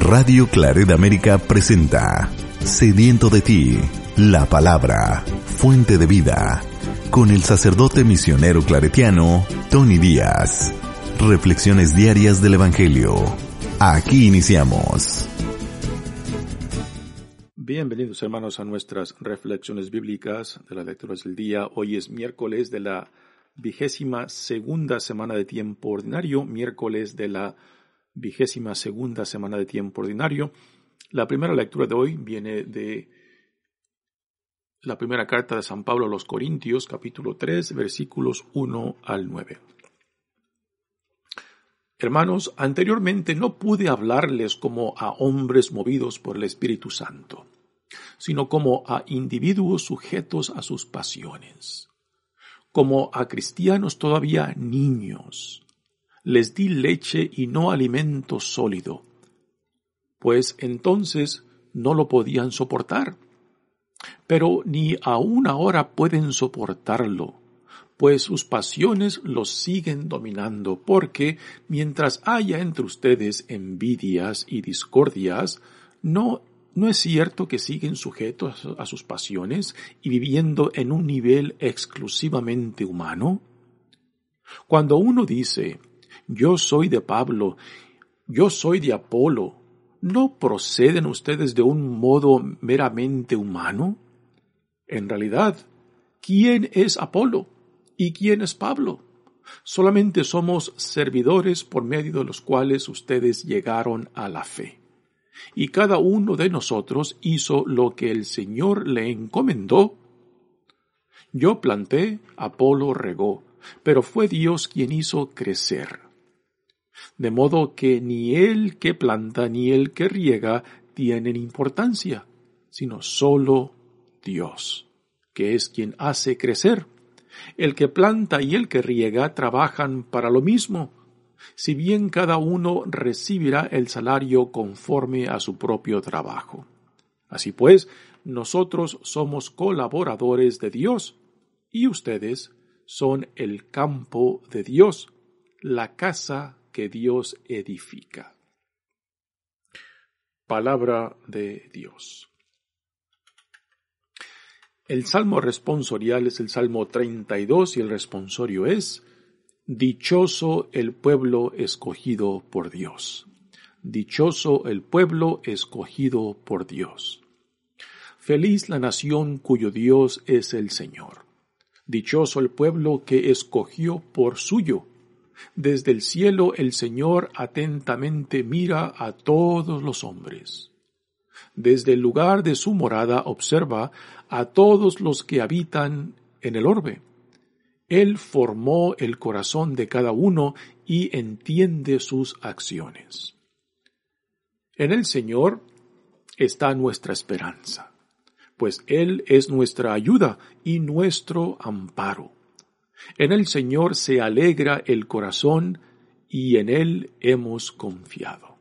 Radio Claret América presenta Sediento de ti, la palabra, fuente de vida, con el sacerdote misionero claretiano Tony Díaz. Reflexiones diarias del Evangelio. Aquí iniciamos. Bienvenidos hermanos a nuestras reflexiones bíblicas de las lecturas del día. Hoy es miércoles de la vigésima segunda semana de tiempo ordinario, miércoles de la vigésima segunda semana de tiempo ordinario. La primera lectura de hoy viene de la primera carta de San Pablo a los Corintios, capítulo 3, versículos 1 al 9. Hermanos, anteriormente no pude hablarles como a hombres movidos por el Espíritu Santo, sino como a individuos sujetos a sus pasiones, como a cristianos todavía niños. Les di leche y no alimento sólido, pues entonces no lo podían soportar. Pero ni aún ahora pueden soportarlo, pues sus pasiones los siguen dominando, porque mientras haya entre ustedes envidias y discordias, no ¿No es cierto que siguen sujetos a sus pasiones y viviendo en un nivel exclusivamente humano? Cuando uno dice, yo soy de Pablo, yo soy de Apolo, ¿no proceden ustedes de un modo meramente humano? En realidad, ¿quién es Apolo y quién es Pablo? Solamente somos servidores por medio de los cuales ustedes llegaron a la fe. Y cada uno de nosotros hizo lo que el Señor le encomendó. Yo planté, Apolo regó, pero fue Dios quien hizo crecer. De modo que ni el que planta ni el que riega tienen importancia, sino solo Dios, que es quien hace crecer. El que planta y el que riega trabajan para lo mismo, si bien cada uno recibirá el salario conforme a su propio trabajo. Así pues, nosotros somos colaboradores de Dios y ustedes son el campo de Dios, la casa que Dios edifica. Palabra de Dios. El salmo responsorial es el salmo 32 y el responsorio es Dichoso el pueblo escogido por Dios. Dichoso el pueblo escogido por Dios. Feliz la nación cuyo Dios es el Señor. Dichoso el pueblo que escogió por suyo. Desde el cielo el Señor atentamente mira a todos los hombres. Desde el lugar de su morada observa a todos los que habitan en el orbe él formó el corazón de cada uno y entiende sus acciones. En el Señor está nuestra esperanza, pues Él es nuestra ayuda y nuestro amparo. En el Señor se alegra el corazón y en Él hemos confiado.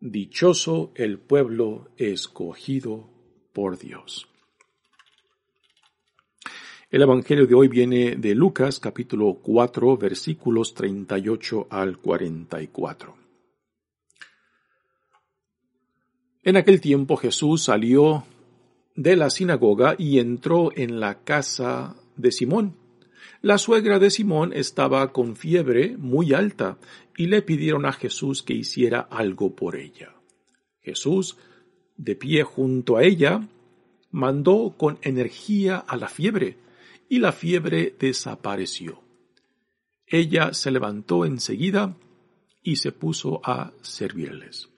Dichoso el pueblo escogido por Dios. El Evangelio de hoy viene de Lucas capítulo 4 versículos 38 al 44. En aquel tiempo Jesús salió de la sinagoga y entró en la casa de Simón. La suegra de Simón estaba con fiebre muy alta y le pidieron a Jesús que hiciera algo por ella. Jesús, de pie junto a ella, mandó con energía a la fiebre y la fiebre desapareció. Ella se levantó enseguida y se puso a servirles.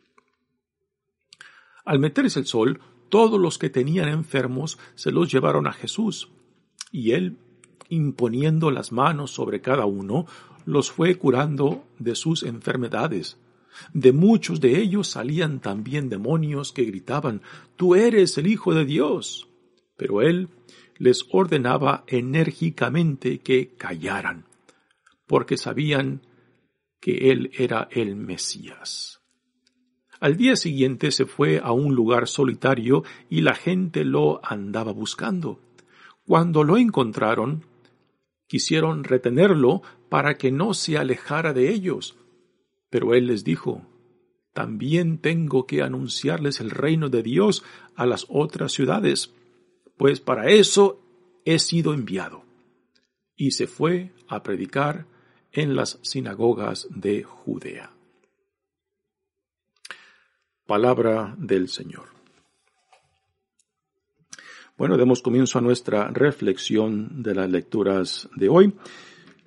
Al meterse el sol, todos los que tenían enfermos se los llevaron a Jesús, y él, imponiendo las manos sobre cada uno, los fue curando de sus enfermedades. De muchos de ellos salían también demonios que gritaban, Tú eres el Hijo de Dios. Pero él, les ordenaba enérgicamente que callaran, porque sabían que él era el Mesías. Al día siguiente se fue a un lugar solitario y la gente lo andaba buscando. Cuando lo encontraron, quisieron retenerlo para que no se alejara de ellos. Pero él les dijo, también tengo que anunciarles el reino de Dios a las otras ciudades, pues para eso he sido enviado. Y se fue a predicar en las sinagogas de Judea. Palabra del Señor. Bueno, demos comienzo a nuestra reflexión de las lecturas de hoy.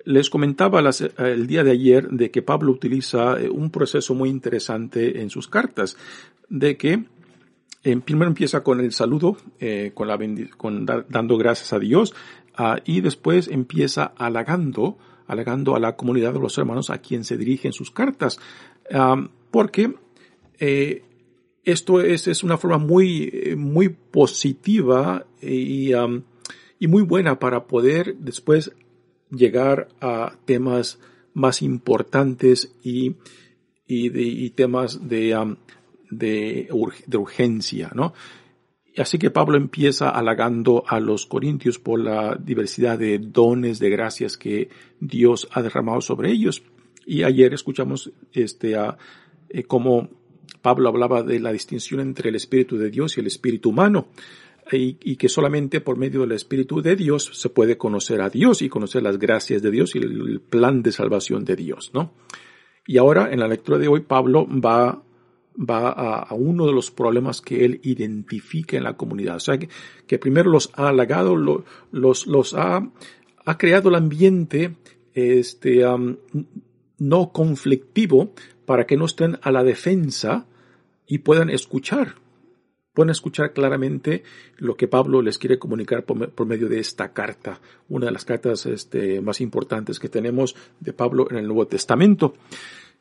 Les comentaba el día de ayer de que Pablo utiliza eh, un proceso muy interesante en sus cartas, de que en primero empieza con el saludo, eh, con la con dando gracias a Dios, ah, y después empieza halagando, halagando a la comunidad de los hermanos a quien se dirigen sus cartas, ah, porque eh, esto es, es, una forma muy, muy positiva y, y muy buena para poder después llegar a temas más importantes y, y, de, y temas de, de, urgencia, ¿no? Así que Pablo empieza halagando a los corintios por la diversidad de dones, de gracias que Dios ha derramado sobre ellos. Y ayer escuchamos este, eh, cómo Pablo hablaba de la distinción entre el Espíritu de Dios y el Espíritu humano y, que solamente por medio del Espíritu de Dios se puede conocer a Dios y conocer las gracias de Dios y el, plan de salvación de Dios, ¿no? Y ahora en la lectura de hoy Pablo va va a, uno de los problemas que él identifica en la comunidad. O sea, que, primero los ha halagado, los, los ha, ha creado el ambiente este, no conflictivo para que no estén a la defensa y puedan escuchar pueden escuchar claramente lo que Pablo les quiere comunicar por, medio de esta carta, una de las cartas este, más importantes que tenemos de Pablo en el Nuevo Testamento.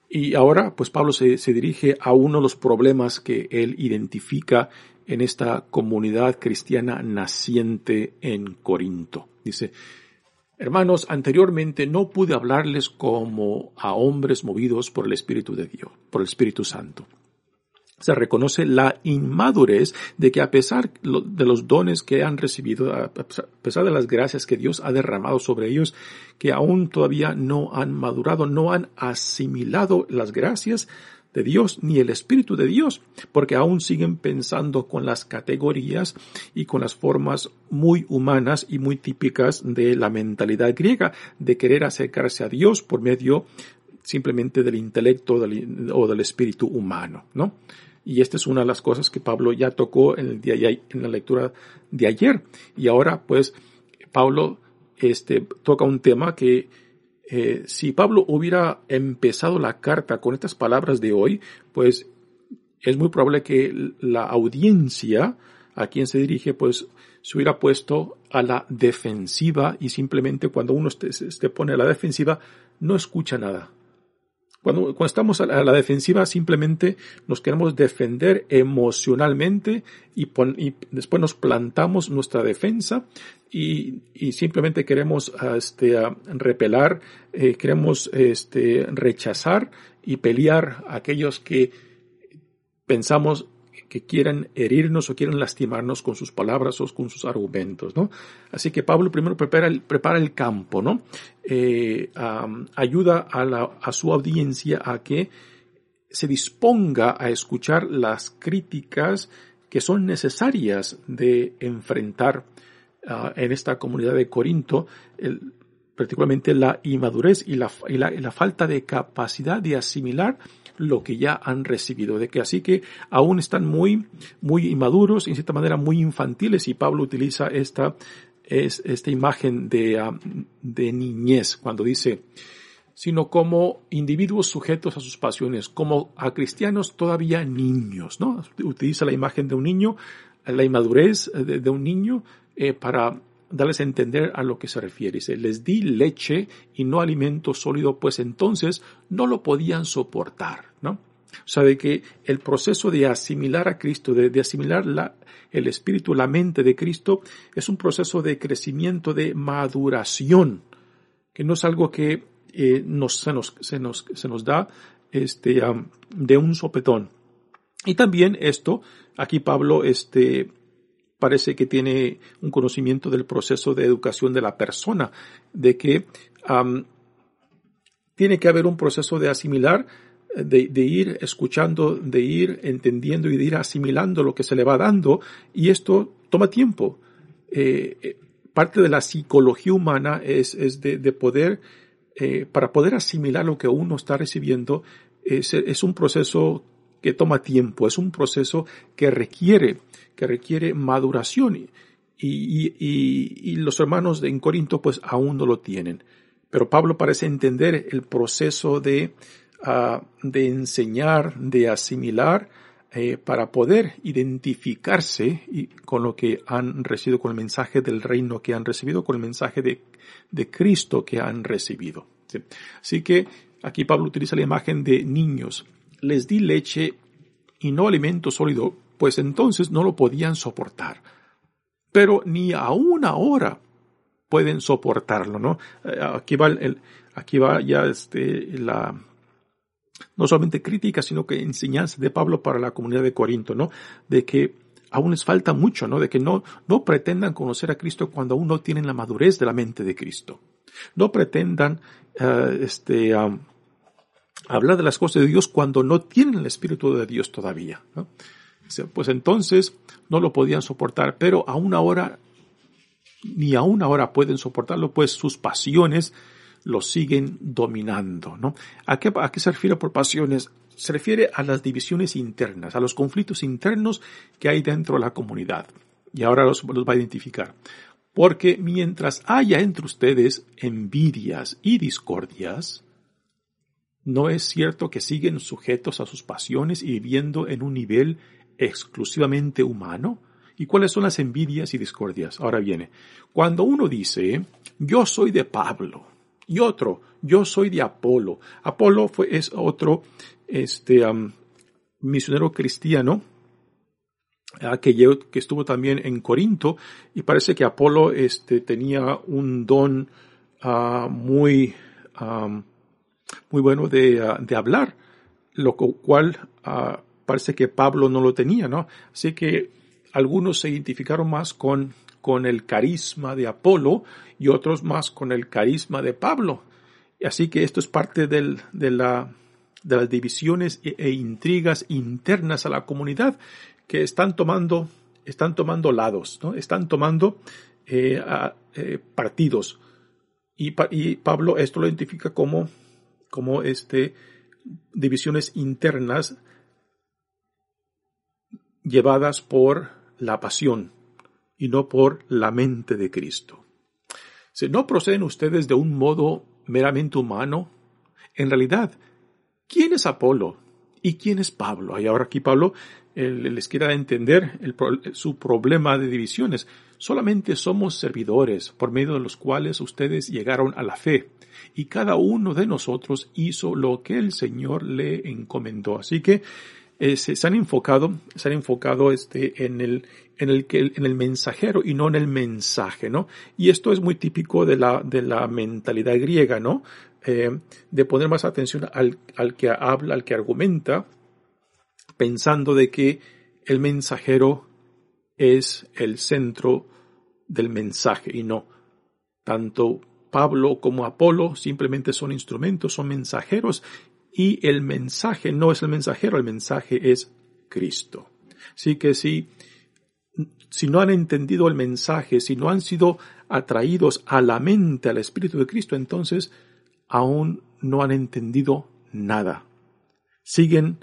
Y ahora, pues Pablo se dirige a uno de los problemas que él identifica en esta comunidad cristiana naciente en Corinto. Dice, Hermanos, anteriormente no pude hablarles como a hombres movidos por el Espíritu de Dios, por el Espíritu Santo. Se reconoce la inmadurez de que a pesar de los dones que han recibido, a pesar de las gracias que Dios ha derramado sobre ellos, que aún todavía no han madurado, no han asimilado las gracias de Dios ni el Espíritu de Dios, porque aún siguen pensando con las categorías y con las formas muy humanas y muy típicas de la mentalidad griega, de querer acercarse a Dios por medio simplemente del intelecto o del espíritu humano, ¿no? Y esta es una de las cosas que Pablo ya tocó en el día en la lectura de ayer. Y ahora, pues, Pablo este, toca un tema que eh, si Pablo hubiera empezado la carta con estas palabras de hoy, pues es muy probable que la audiencia a quien se dirige, pues se hubiera puesto a la defensiva y simplemente cuando uno se pone a la defensiva no escucha nada. Cuando, estamos a la, defensiva simplemente nos queremos defender emocionalmente y, después nos plantamos nuestra defensa y, simplemente queremos este, repelar, eh, queremos este, rechazar y pelear a aquellos que pensamos que quieran herirnos o quieren lastimarnos con sus palabras o con sus argumentos, ¿no? Así que Pablo primero prepara el, campo, ¿no? Eh, ayuda a, su audiencia a que se disponga a escuchar las críticas que son necesarias de enfrentar ah, en esta comunidad de Corinto, particularmente la inmadurez y la falta de capacidad de asimilar lo que ya han recibido, de que así que aún están muy, muy inmaduros, en cierta manera muy infantiles, y Pablo utiliza esta, es, esta imagen de, ah, de niñez cuando dice, sino como individuos sujetos a sus pasiones, como a cristianos todavía niños, ¿no? Utiliza la imagen de un niño, la inmadurez de, un niño eh, para darles a entender a lo que se refiere. Dice, les di leche y no alimento sólido, pues entonces no lo podían soportar, ¿no? O sea, de que el proceso de asimilar a Cristo, de, asimilar la, el espíritu, la mente de Cristo, es un proceso de crecimiento, de maduración, que no es algo que eh, nos, se, nos, se, nos, se nos da este, de un sopetón. Y también esto, aquí Pablo este, parece que tiene un conocimiento del proceso de educación de la persona, de que tiene que haber un proceso de asimilar de, ir escuchando, de ir entendiendo y de ir asimilando lo que se le va dando y esto toma tiempo. Eh, eh, parte de la psicología humana es, de, poder, eh, para poder asimilar lo que uno está recibiendo, es, es un proceso que toma tiempo, es un proceso que requiere, que requiere maduración y, y, y, los hermanos en Corinto pues aún no lo tienen. Pero Pablo parece entender el proceso de, uh, de enseñar, de asimilar, eh, para poder identificarse y, con lo que han recibido, con el mensaje del reino que han recibido, con el mensaje de, de Cristo que han recibido. Así que aquí Pablo utiliza la imagen de niños. Les di leche y no alimento sólido, pues entonces no lo podían soportar. Pero ni aún ahora pueden soportarlo, ¿no? Eh, aquí va el, aquí va ya este, la, no solamente crítica, sino que enseñanza de Pablo para la comunidad de Corinto, ¿no? De que aún les falta mucho, ¿no? De que no, no pretendan conocer a Cristo cuando aún no tienen la madurez de la mente de Cristo. No pretendan, uh, este, hablar de las cosas de Dios cuando no tienen el Espíritu de Dios todavía. Pues entonces no lo podían soportar, pero aún ahora, ni aún ahora pueden soportarlo, pues sus pasiones lo siguen dominando, ¿no? ¿A qué, ¿A qué se refiere por pasiones? Se refiere a las divisiones internas, a los conflictos internos que hay dentro de la comunidad. Y ahora los, los va a identificar. Porque mientras haya entre ustedes envidias y discordias, no es cierto que siguen sujetos a sus pasiones y viviendo en un nivel exclusivamente humano. ¿Y cuáles son las envidias y discordias? Ahora viene, cuando uno dice, yo soy de Pablo, y otro, yo soy de Apolo. Apolo fue, es otro, este, misionero cristiano, ah, que, estuvo también en Corinto, y parece que Apolo, este, tenía un don, uh, muy, muy bueno de, ah, de, hablar, lo cual parece que Pablo no lo tenía, ¿no? Así que algunos se identificaron más con con el carisma de Apolo y otros más con el carisma de Pablo. Así que esto es parte del, de, la, de las divisiones e, e, intrigas internas a la comunidad que están tomando, están tomando lados, ¿no? están tomando eh, eh, partidos. Y, y, Pablo esto lo identifica como, como este, divisiones internas llevadas por la pasión, y no por la mente de Cristo. Si no proceden ustedes de un modo meramente humano, en realidad, ¿quién es Apolo y quién es Pablo? Y ahora aquí Pablo les quiere entender su problema de divisiones. Solamente somos servidores por medio de los cuales ustedes llegaron a la fe y cada uno de nosotros hizo lo que el Señor le encomendó. Así que eh, se, han enfocado, se han enfocado este, en el, en el que, en el mensajero y no en el mensaje, ¿no? Y esto es muy típico de la, de la mentalidad griega, ¿no? Eh, de poner más atención al, al que habla, al que argumenta, pensando de que el mensajero es el centro del mensaje y no. Tanto Pablo como Apolo simplemente son instrumentos, son mensajeros y el mensaje no es el mensajero, el mensaje es Cristo. Así que si, si no han entendido el mensaje, si no han sido atraídos a la mente, al Espíritu de Cristo, entonces aún no han entendido nada. Siguen,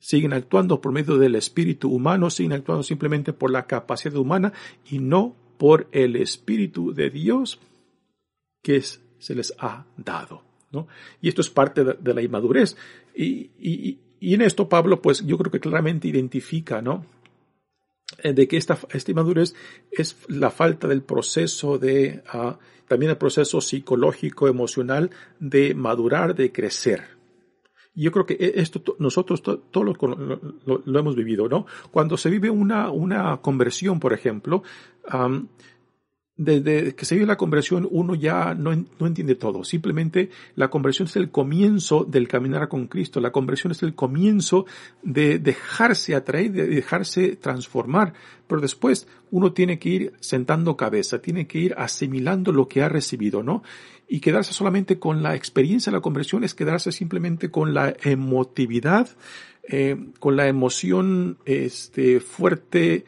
siguen actuando por medio del espíritu humano, siguen actuando simplemente por la capacidad humana y no por el Espíritu de Dios que se les ha dado. Y esto es parte de, la inmadurez. Y, en esto Pablo, pues yo creo que claramente identifica, ¿no? Eh, de que esta, esta inmadurez es la falta del proceso de, ah, también el proceso psicológico, emocional de madurar, de crecer. Yo creo que e, esto nosotros todos lo, hemos vivido, ¿no? Cuando se vive una, una conversión, por ejemplo, desde que se vive la conversión uno ya no, no, entiende todo. Simplemente la conversión es el comienzo del caminar con Cristo. La conversión es el comienzo de dejarse atraer, de dejarse transformar. Pero después uno tiene que ir sentando cabeza, tiene que ir asimilando lo que ha recibido, ¿no? Y quedarse solamente con la experiencia de la conversión es quedarse simplemente con la emotividad, eh, con la emoción este, fuerte,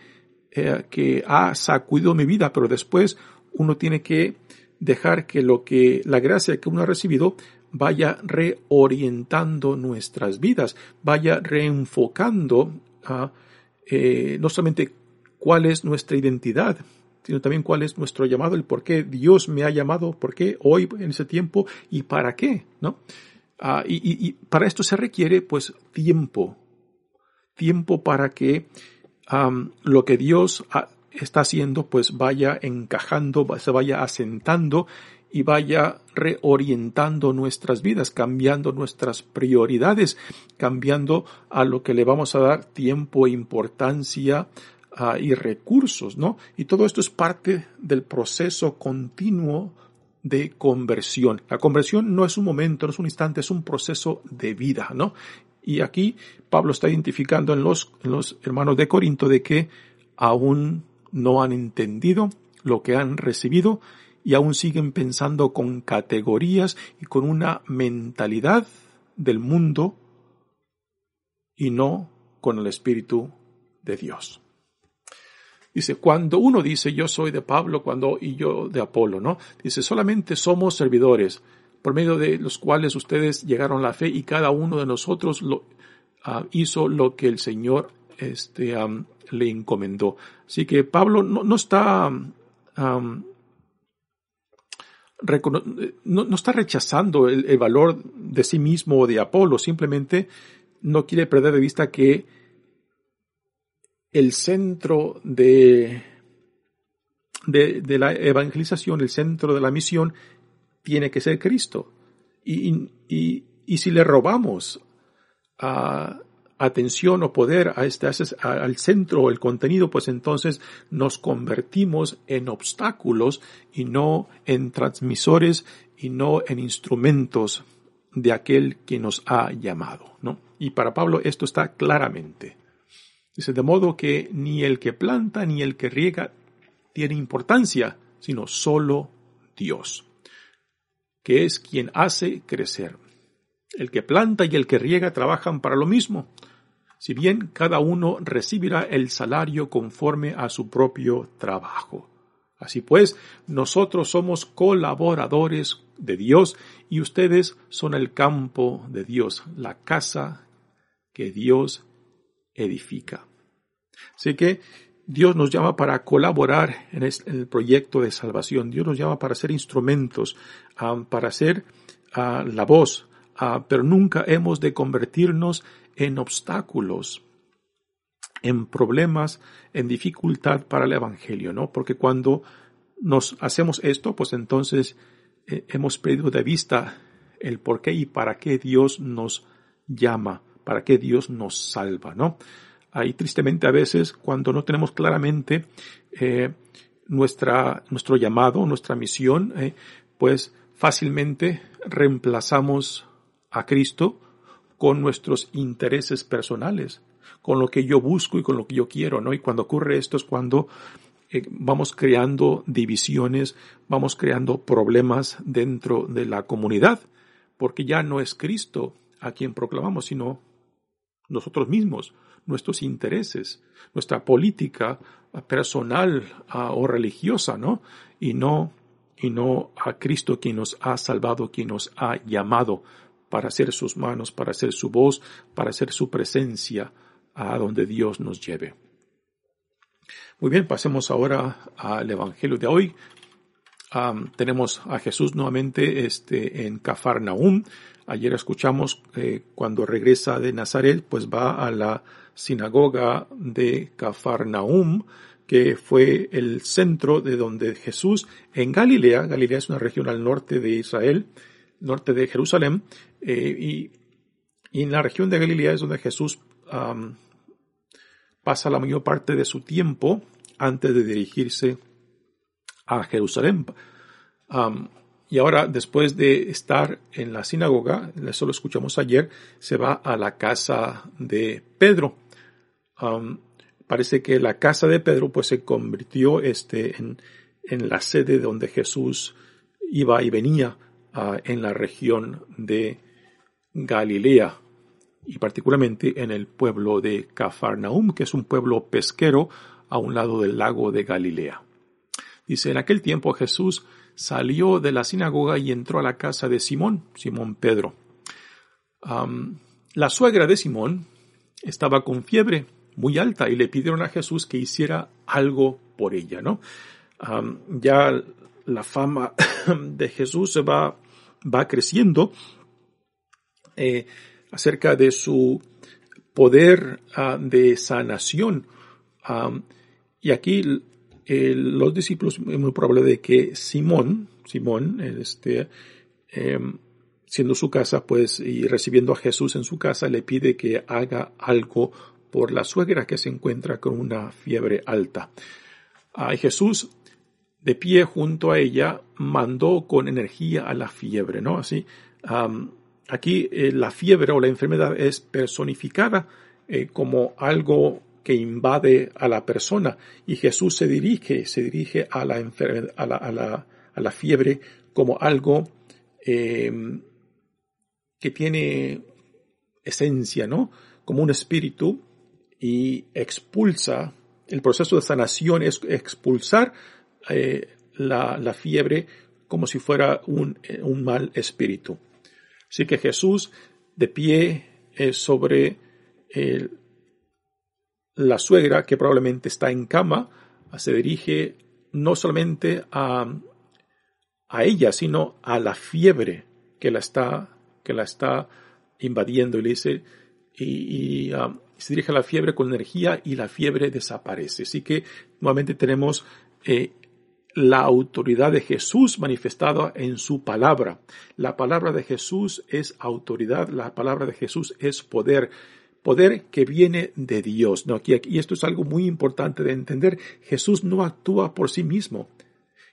eh, que ha sacudido mi vida, pero después uno tiene que dejar que lo que, la gracia que uno ha recibido vaya reorientando nuestras vidas, vaya reenfocando a, eh, no solamente cuál es nuestra identidad, sino también cuál es nuestro llamado, el por qué Dios me ha llamado, por qué hoy en ese tiempo y para qué, ¿no? Ah, y, y, para esto se requiere pues tiempo, tiempo para que lo que Dios está haciendo pues vaya encajando, se vaya asentando y vaya reorientando nuestras vidas, cambiando nuestras prioridades, cambiando a lo que le vamos a dar tiempo, importancia uh, y recursos, ¿no? Y todo esto es parte del proceso continuo de conversión. La conversión no es un momento, no es un instante, es un proceso de vida, ¿no? Y aquí Pablo está identificando en los, hermanos de Corinto de que aún no han entendido lo que han recibido y aún siguen pensando con categorías y con una mentalidad del mundo y no con el Espíritu de Dios. Dice, cuando uno dice yo soy de Pablo cuando y yo de Apolo, ¿no? Dice, solamente somos servidores por medio de los cuales ustedes llegaron a la fe y cada uno de nosotros lo, uh, hizo lo que el Señor este, le encomendó. Así que Pablo no, no está no, no, está rechazando el, valor de sí mismo o de Apolo, simplemente no quiere perder de vista que el centro de, de, la evangelización, el centro de la misión, tiene que ser Cristo. Y, y, y si le robamos a, atención o poder a este, al centro o el contenido, pues entonces nos convertimos en obstáculos y no en transmisores y no en instrumentos de aquel que nos ha llamado, ¿no? Y para Pablo esto está claramente. Dice, de modo que ni el que planta ni el que riega tiene importancia, sino solo Dios que es quien hace crecer. El que planta y el que riega trabajan para lo mismo, si bien cada uno recibirá el salario conforme a su propio trabajo. Así pues, nosotros somos colaboradores de Dios y ustedes son el campo de Dios, la casa que Dios edifica. Así que Dios nos llama para colaborar en, el proyecto de salvación. Dios nos llama para ser instrumentos, ah, para ser ah, la voz, ah, pero nunca hemos de convertirnos en obstáculos, en problemas, en dificultad para el Evangelio, ¿no? Porque cuando nos hacemos esto, pues entonces eh, hemos perdido de vista el por qué y para qué Dios nos llama, para qué Dios nos salva, ¿no? Ahí tristemente a veces cuando no tenemos claramente eh, nuestra, nuestro llamado, nuestra misión, eh, pues fácilmente reemplazamos a Cristo con nuestros intereses personales, con lo que yo busco y con lo que yo quiero, ¿no? Y cuando ocurre esto es cuando eh, vamos creando divisiones, vamos creando problemas dentro de la comunidad, porque ya no es Cristo a quien proclamamos, sino nosotros mismos, nuestros intereses, nuestra política personal uh, o religiosa, ¿no? Y no, y no a Cristo quien nos ha salvado, quien nos ha llamado para hacer sus manos, para hacer su voz, para hacer su presencia a donde Dios nos lleve. Muy bien, pasemos ahora al Evangelio de hoy. Tenemos a Jesús nuevamente este, en Cafarnaúm. Ayer escuchamos eh, cuando regresa de Nazaret, pues va a la sinagoga de Cafarnaum, que fue el centro de donde Jesús, en Galilea, Galilea es una región al norte de Israel, norte de Jerusalén, eh, y, en la región de Galilea es donde Jesús pasa la mayor parte de su tiempo antes de dirigirse Jerusalén. y ahora, después de estar en la sinagoga, eso lo escuchamos ayer, se va a la casa de Pedro. parece que la casa de Pedro pues se convirtió este, en, en la sede donde Jesús iba y venía uh, en la región de Galilea y particularmente en el pueblo de Cafarnaum, que es un pueblo pesquero a un lado del lago de Galilea. Dice, en aquel tiempo Jesús salió de la sinagoga y entró a la casa de Simón, Simón Pedro. La suegra de Simón estaba con fiebre muy alta y le pidieron a Jesús que hiciera algo por ella, ¿no? Ya la fama de Jesús va, va creciendo eh, acerca de su poder uh, de sanación. Y aquí los discípulos es muy probable de que Simón, Simón, este, em, siendo su casa, pues, y recibiendo a Jesús en su casa, le pide que haga algo por la suegra que se encuentra con una fiebre alta. a Jesús de pie junto a ella, mandó con energía a la fiebre, ¿no? Así, aquí eh, la fiebre o la enfermedad es personificada eh, como algo que invade a la persona y Jesús se dirige, se dirige a la a la, a la, a la fiebre como algo em, que tiene esencia, ¿no? Como un espíritu y expulsa, el proceso de sanación es expulsar eh, la, la, fiebre como si fuera un, eh, un, mal espíritu. Así que Jesús, de pie eh, sobre la suegra, que probablemente está en cama, se dirige no solamente a, a ella, sino a la fiebre que la está, que la está invadiendo y dice, y, y um, se dirige a la fiebre con energía y la fiebre desaparece. Así que nuevamente tenemos eh, la autoridad de Jesús manifestada en su palabra. La palabra de Jesús es autoridad, la palabra de Jesús es poder, poder que viene de Dios. No, aquí, esto es algo muy importante de entender. Jesús no actúa por sí mismo.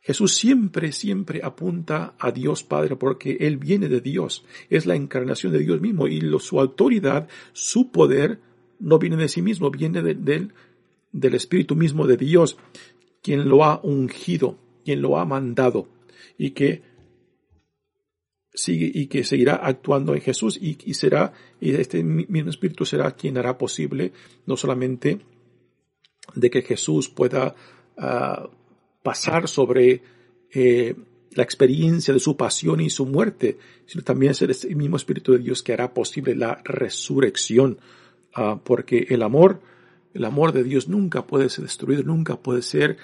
Jesús siempre, siempre apunta a Dios Padre porque Él viene de Dios. Es la encarnación de Dios mismo y su autoridad, su poder, no viene de sí mismo, viene del Espíritu mismo de Dios quien lo ha ungido, quien lo ha mandado y que sigue y que seguirá actuando en Jesús y, será y este mismo espíritu será quien hará posible no solamente de que Jesús pueda uh, pasar sobre eh, la experiencia de su pasión y su muerte, sino también será el mismo espíritu de Dios que hará posible la resurrección, uh, porque el amor el amor de Dios nunca puede ser destruido, nunca puede ser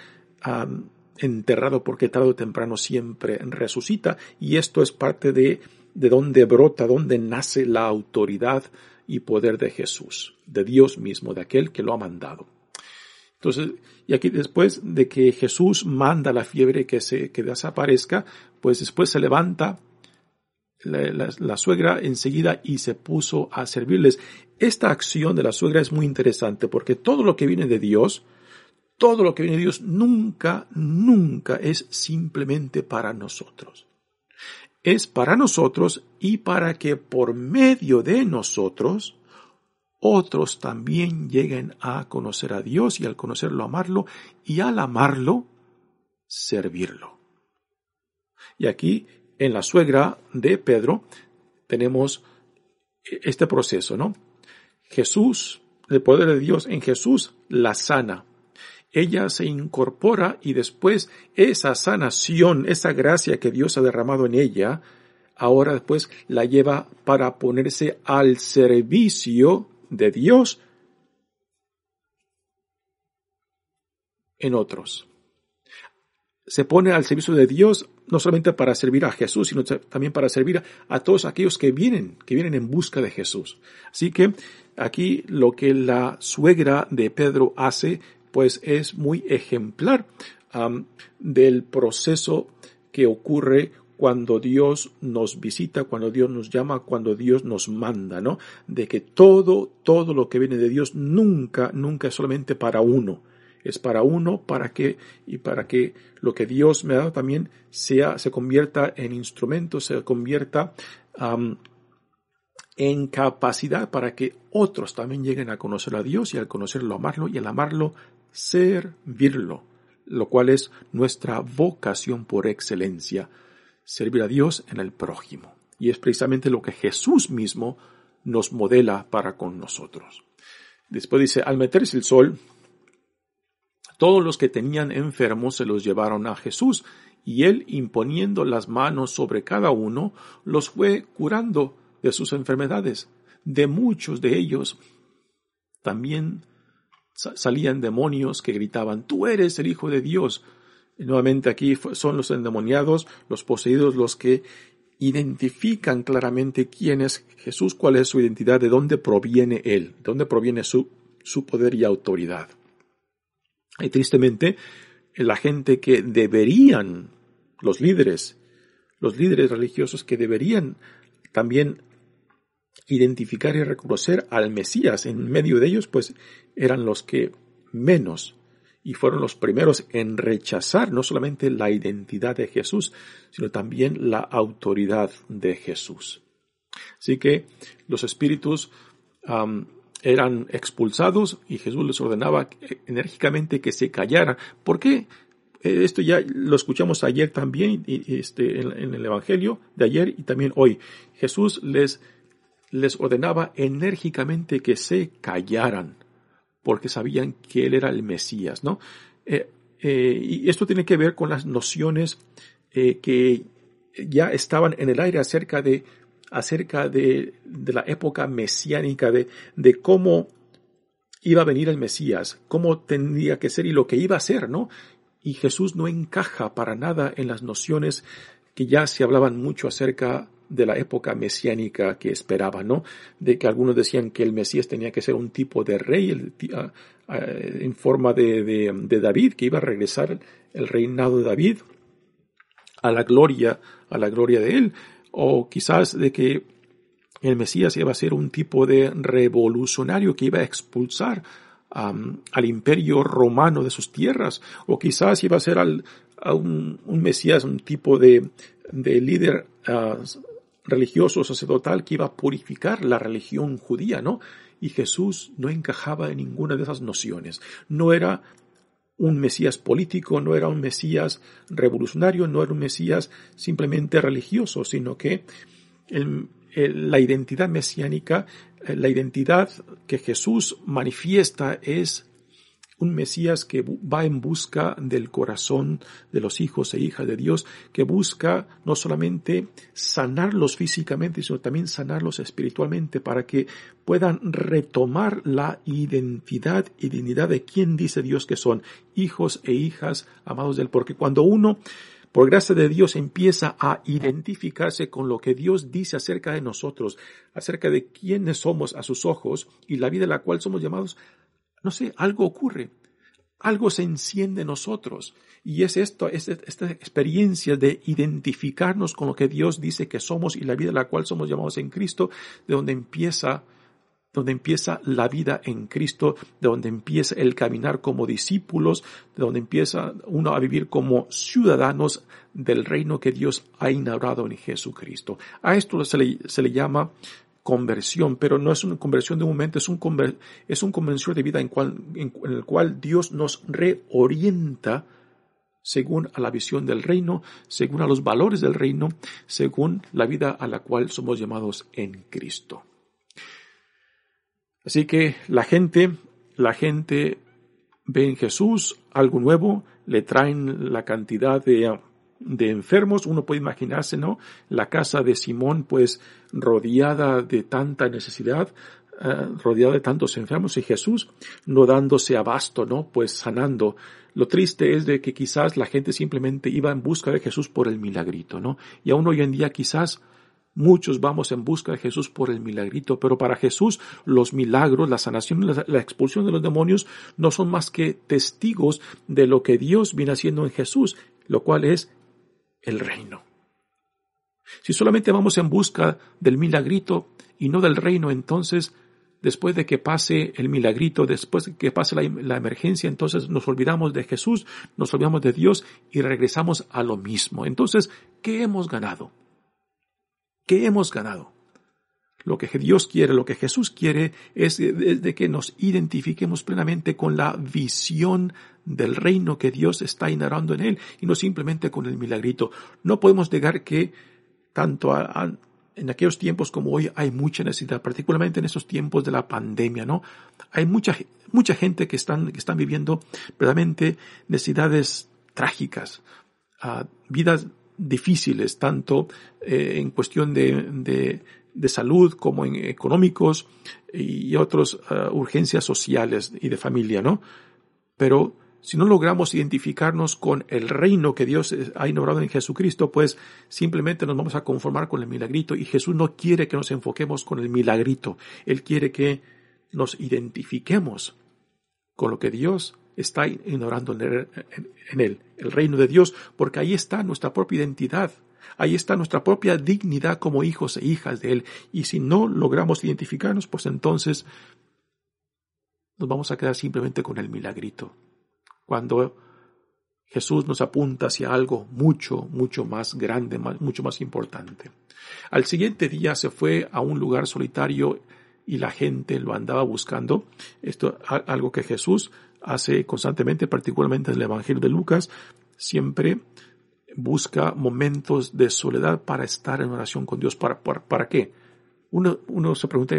enterrado porque tarde o temprano siempre resucita y esto es parte de, de donde brota, donde nace la autoridad y poder de Jesús, de Dios mismo, de aquel que lo ha mandado. Entonces, y aquí después de que Jesús manda la fiebre que se que desaparezca, pues después se levanta la, suegra enseguida y se puso a servirles. Esta acción de la suegra es muy interesante porque todo lo que viene de Dios, todo lo que viene de Dios nunca, nunca es simplemente para nosotros. Es para nosotros y para que por medio de nosotros otros también lleguen a conocer a Dios y al conocerlo amarlo y al amarlo servirlo. Y aquí en la suegra de Pedro tenemos este proceso, ¿no? Jesús, el poder de Dios en Jesús la sana. Ella se incorpora y después esa sanación, esa gracia que Dios ha derramado en ella, ahora después la lleva para ponerse al servicio de Dios en otros se pone al servicio de Dios no solamente para servir a Jesús, sino también para servir a todos aquellos que vienen, que vienen en busca de Jesús. Así que aquí lo que la suegra de Pedro hace, pues es muy ejemplar del proceso que ocurre cuando Dios nos visita, cuando Dios nos llama, cuando Dios nos manda, ¿no? De que todo, todo lo que viene de Dios nunca, nunca es solamente para uno es para uno, para que, y para que lo que Dios me ha dado también sea, se convierta en instrumento, se convierta en capacidad para que otros también lleguen a conocer a Dios y al conocerlo, amarlo y al amarlo, servirlo, lo cual es nuestra vocación por excelencia, servir a Dios en el prójimo. Y es precisamente lo que Jesús mismo nos modela para con nosotros. Después dice, al meterse el sol, todos los que tenían enfermos se los llevaron a Jesús, y él, imponiendo las manos sobre cada uno, los fue curando de sus enfermedades. De muchos de ellos también salían demonios que gritaban, tú eres el Hijo de Dios. nuevamente aquí son los endemoniados, los poseídos, los que identifican claramente quién es Jesús, cuál es su identidad, de dónde proviene Él, de dónde proviene su, su poder y autoridad. Y tristemente, la gente que deberían, los líderes, los líderes religiosos que deberían también identificar y reconocer al Mesías en medio de ellos, pues eran los que menos y fueron los primeros en rechazar no solamente la identidad de Jesús, sino también la autoridad de Jesús. Así que los espíritus eran expulsados y Jesús les ordenaba enérgicamente que se callaran. ¿Por qué? Eh, esto ya lo escuchamos ayer también este, en, el Evangelio de ayer y también hoy. Jesús les, les ordenaba enérgicamente que se callaran porque sabían que él era el Mesías, ¿no? Eh, eh, y esto tiene que ver con las nociones eh, que ya estaban en el aire acerca de, acerca de, de la época mesiánica, de, de cómo iba a venir el Mesías, cómo tendría que ser y lo que iba a ser, ¿no? Y Jesús no encaja para nada en las nociones que ya se hablaban mucho acerca de la época mesiánica que esperaba, ¿no? De que algunos decían que el Mesías tenía que ser un tipo de rey ah, ah, en forma de, de, David, que iba a regresar el reinado de David a la gloria, a la gloria de él, o quizás de que el Mesías iba a ser un tipo de revolucionario que iba a expulsar al imperio romano de sus tierras, o quizás iba a ser al, a un, Mesías, un tipo de, de líder uh, religioso sacerdotal que iba a purificar la religión judía, ¿no? Y Jesús no encajaba en ninguna de esas nociones. No era un Mesías político, no era un Mesías revolucionario, no era un Mesías simplemente religioso, sino que la identidad mesiánica, eh, la identidad que Jesús manifiesta es un Mesías que va en busca del corazón de los hijos e hijas de Dios, que busca no solamente sanarlos físicamente, sino también sanarlos espiritualmente para que puedan retomar la identidad y dignidad de quien dice Dios que son hijos e hijas amados de Él. Porque cuando uno por gracia de Dios empieza a identificarse con lo que Dios dice acerca de nosotros, acerca de quiénes somos a sus ojos y la vida en la cual somos llamados no sé, algo ocurre, algo se enciende en nosotros. Y es esto, es esta experiencia de identificarnos con lo que Dios dice que somos y la vida en la cual somos llamados en Cristo, de donde empieza donde empieza la vida en Cristo, de donde empieza el caminar como discípulos, de donde empieza uno a vivir como ciudadanos del reino que Dios ha inaugurado en Jesucristo. A esto se le llama conversión, pero no es una conversión de un momento, es un, es un conversión de vida en, en, el cual Dios nos reorienta según a la visión del reino, según a los valores del reino, según la vida a la cual somos llamados en Cristo. Así que la gente, la gente ve en Jesús algo nuevo, le traen la cantidad de de enfermos, uno puede imaginarse, ¿no? La casa de Simón, pues, rodeada de tanta necesidad, eh, rodeada de tantos enfermos y Jesús no dándose abasto, ¿no? Pues sanando. Lo triste es de que quizás la gente simplemente iba en busca de Jesús por el milagrito, ¿no? Y aún hoy en día quizás Muchos vamos en busca de Jesús por el milagrito, pero para Jesús los milagros, la sanación, la, expulsión de los demonios no son más que testigos de lo que Dios viene haciendo en Jesús, lo cual es el reino. Si solamente vamos en busca del milagrito y no del reino, entonces después de que pase el milagrito, después de que pase la, emergencia, entonces nos olvidamos de Jesús, nos olvidamos de Dios y regresamos a lo mismo. Entonces, ¿qué hemos ganado? ¿Qué hemos ganado? Lo que Dios quiere, lo que Jesús quiere es que nos identifiquemos plenamente con la visión del reino que Dios está inaugurando en él y no simplemente con el milagrito. No podemos negar que tanto en aquellos tiempos como hoy hay mucha necesidad, particularmente en esos tiempos de la pandemia, ¿no? Hay mucha, mucha gente que están, que están viviendo verdaderamente necesidades trágicas, vidas difíciles, tanto eh, en cuestión de, de, salud como en económicos y otras uh, urgencias sociales y de familia, ¿no? Pero si no logramos identificarnos con el reino que Dios ha inaugurado en Jesucristo, pues simplemente nos vamos a conformar con el milagrito y Jesús no quiere que nos enfoquemos con el milagrito. Él quiere que nos identifiquemos con lo que Dios está inaugurando en él, el reino de Dios, porque ahí está nuestra propia identidad. Ahí está nuestra propia dignidad como hijos e hijas de Él. Y si no logramos identificarnos, pues entonces nos vamos a quedar simplemente con el milagrito cuando Jesús nos apunta hacia algo mucho, mucho más grande, mucho más importante. Al siguiente día se fue a un lugar solitario y la gente lo andaba buscando. Esto algo que Jesús hace constantemente, particularmente en el Evangelio de Lucas, siempre busca momentos de soledad para estar en oración con Dios. ¿Para, para, qué? Uno, uno se pregunta,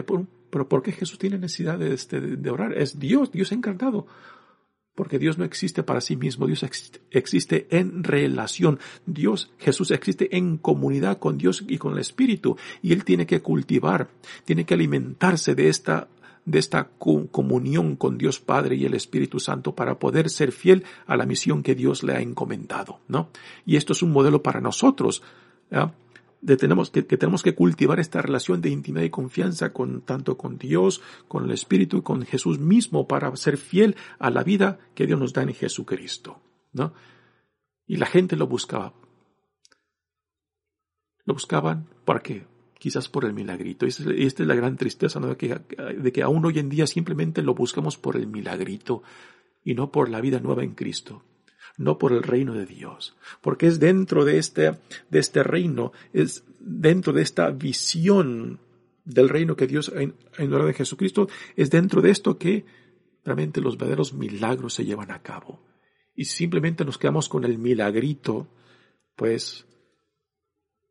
¿pero por qué Jesús tiene necesidad de, este, de orar? Es Dios, Dios encarnado porque Dios no existe para sí mismo, Dios existe en relación. Dios, Jesús existe en comunidad con Dios y con el Espíritu, y Él tiene que cultivar, tiene que alimentarse de esta de esta comunión con Dios Padre y el Espíritu Santo para poder ser fiel a la misión que Dios le ha encomendado, ¿no? Y esto es un modelo para nosotros que, tenemos que cultivar esta relación de intimidad y confianza con tanto con Dios, con el Espíritu y con Jesús mismo para ser fiel a la vida que Dios nos da en Jesucristo, ¿no? Y la gente lo buscaba. Lo buscaban para qué? Quizás por el milagrito. Y esta es la gran tristeza. De que, de que aún hoy en día simplemente lo buscamos por el milagrito y no por la vida nueva en Cristo no por el reino de Dios, porque es dentro de este, de este reino, es dentro de esta visión del reino que Dios en la de Jesucristo, es dentro de esto que realmente los verdaderos milagros se llevan a cabo. Y simplemente nos quedamos con el milagrito, pues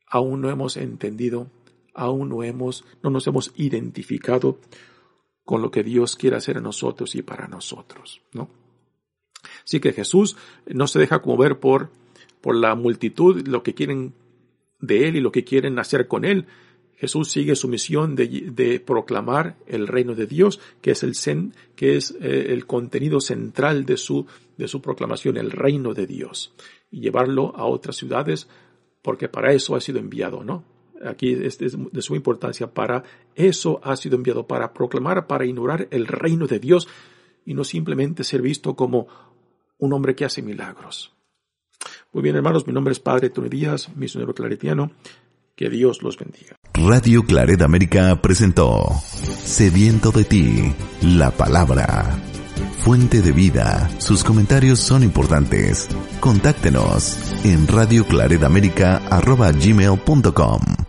aún no hemos entendido, aún no hemos, no nos hemos identificado con lo que Dios quiere hacer en nosotros y para nosotros, ¿no? Así que Jesús no se deja mover por, por la multitud, lo que quieren de Él y lo que quieren hacer con Él. Jesús sigue su misión de, proclamar el reino de Dios, que es el que es eh, el contenido central de su, de su proclamación, el reino de Dios, y llevarlo a otras ciudades, porque para eso ha sido enviado, ¿no? Aquí es de su importancia, para eso ha sido enviado, para proclamar, para inaugurar el reino de Dios, y no simplemente ser visto como un hombre que hace milagros. Muy bien, hermanos, mi nombre es Padre Tony Díaz, misionero claretiano. Que Dios los bendiga. Radio Claret América presentó Sediento de ti, la palabra. Fuente de vida. Sus comentarios son importantes. Contáctenos en radioclaredamerica.gmail.com